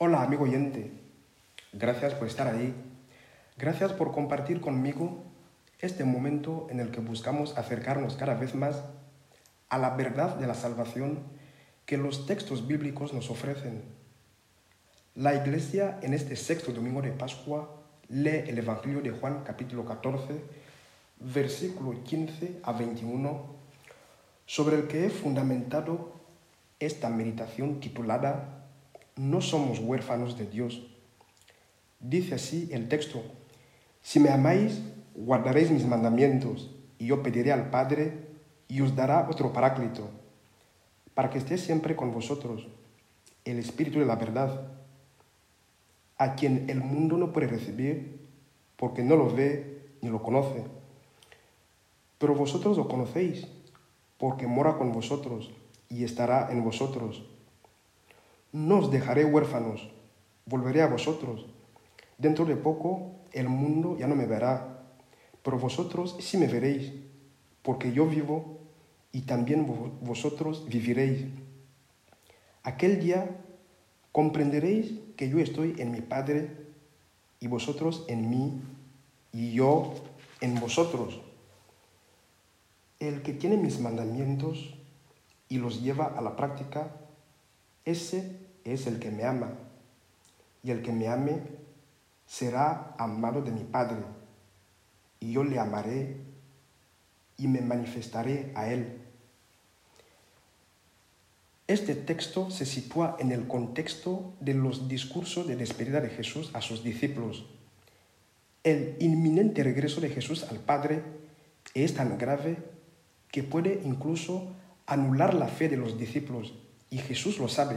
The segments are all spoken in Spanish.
Hola amigo oyente, gracias por estar ahí, gracias por compartir conmigo este momento en el que buscamos acercarnos cada vez más a la verdad de la salvación que los textos bíblicos nos ofrecen. La iglesia en este sexto domingo de Pascua lee el Evangelio de Juan capítulo 14, versículo 15 a 21, sobre el que he fundamentado esta meditación titulada No somos huérfanos de Dios. Dice así el texto, si me amáis, guardaréis mis mandamientos, y yo pediré al Padre, y os dará otro paráclito, para que esté siempre con vosotros, el Espíritu de la verdad, a quien el mundo no puede recibir, porque no lo ve ni lo conoce. Pero vosotros lo conocéis, porque mora con vosotros y estará en vosotros. No os dejaré huérfanos, volveré a vosotros. Dentro de poco el mundo ya no me verá, pero vosotros sí me veréis, porque yo vivo y también vosotros viviréis. Aquel día comprenderéis que yo estoy en mi Padre y vosotros en mí y yo en vosotros. El que tiene mis mandamientos y los lleva a la práctica, ese es el que me ama. Y el que me ame será amado de mi Padre. Y yo le amaré y me manifestaré a él. Este texto se sitúa en el contexto de los discursos de despedida de Jesús a sus discípulos. El inminente regreso de Jesús al Padre es tan grave que puede incluso anular la fe de los discípulos, y Jesús lo sabe.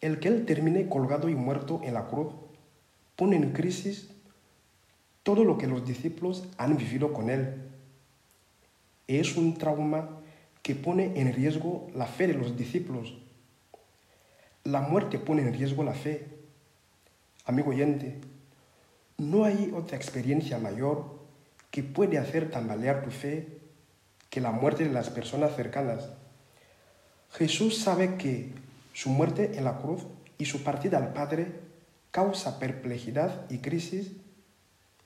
El que Él termine colgado y muerto en la cruz pone en crisis todo lo que los discípulos han vivido con Él. Es un trauma que pone en riesgo la fe de los discípulos. La muerte pone en riesgo la fe. Amigo oyente, no hay otra experiencia mayor que puede hacer tambalear tu fe que la muerte de las personas cercanas. Jesús sabe que su muerte en la cruz y su partida al Padre causa perplejidad y crisis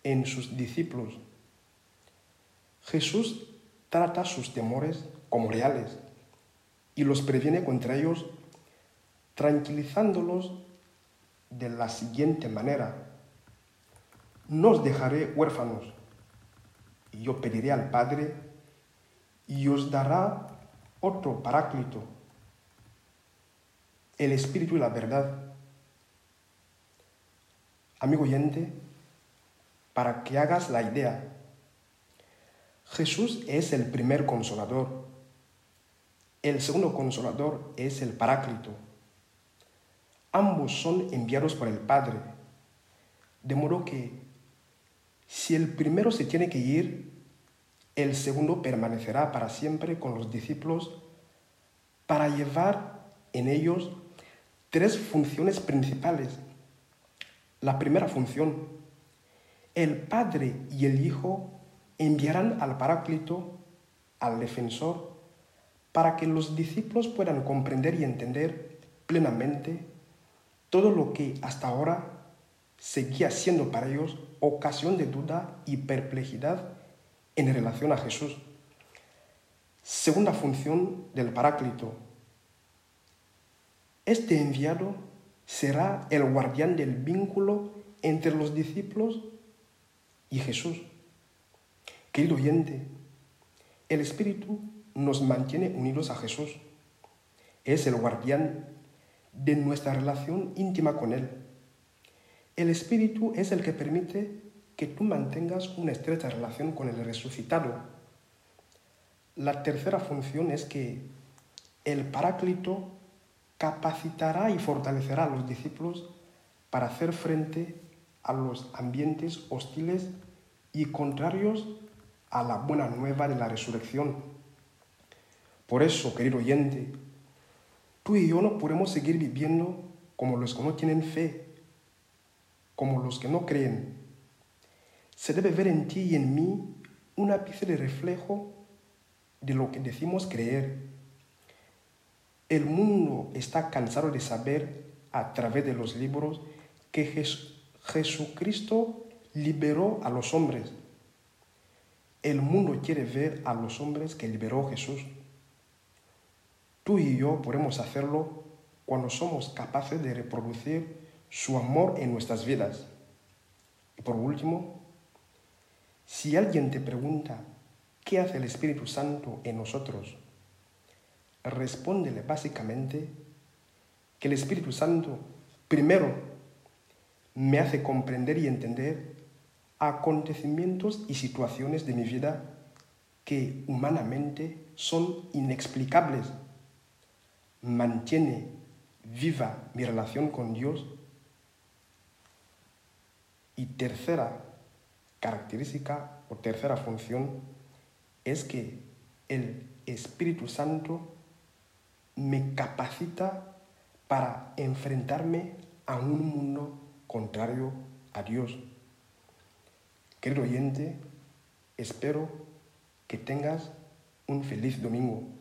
en sus discípulos. Jesús trata sus temores como reales y los previene contra ellos tranquilizándolos de la siguiente manera. No os dejaré huérfanos y yo pediré al Padre y os dará otro paráclito, el Espíritu y la verdad. Amigo oyente, para que hagas la idea, Jesús es el primer consolador. El segundo consolador es el paráclito. Ambos son enviados por el Padre. De modo que si el primero se tiene que ir, el segundo permanecerá para siempre con los discípulos para llevar en ellos tres funciones principales. La primera función, el Padre y el Hijo enviarán al Paráclito, al defensor, para que los discípulos puedan comprender y entender plenamente todo lo que hasta ahora seguía siendo para ellos ocasión de duda y perplejidad en relación a Jesús. Segunda función del Paráclito. Este enviado será el guardián del vínculo entre los discípulos y Jesús. Querido oyente, el Espíritu nos mantiene unidos a Jesús. Es el guardián de nuestra relación íntima con Él. El Espíritu es el que permite que tú mantengas una estrecha relación con el resucitado. La tercera función es que el Paráclito capacitará y fortalecerá a los discípulos para hacer frente a los ambientes hostiles y contrarios a la buena nueva de la resurrección. Por eso, querido oyente, tú y yo no podemos seguir viviendo como los que no tienen fe, como los que no creen, se debe ver en ti y en mí un ápice de reflejo de lo que decimos creer. El mundo está cansado de saber a través de los libros que Jesucristo liberó a los hombres. El mundo quiere ver a los hombres que liberó Jesús. Tú y yo podemos hacerlo cuando somos capaces de reproducir su amor en nuestras vidas. Y por último, si alguien te pregunta qué hace el Espíritu Santo en nosotros, respóndele básicamente que el Espíritu Santo primero me hace comprender y entender acontecimientos y situaciones de mi vida que humanamente son inexplicables. Mantiene viva mi relación con Dios. Y tercera característica o tercera función es que el Espíritu Santo me capacita para enfrentarme a un mundo contrario a Dios. Querido oyente, espero que tengas un feliz domingo.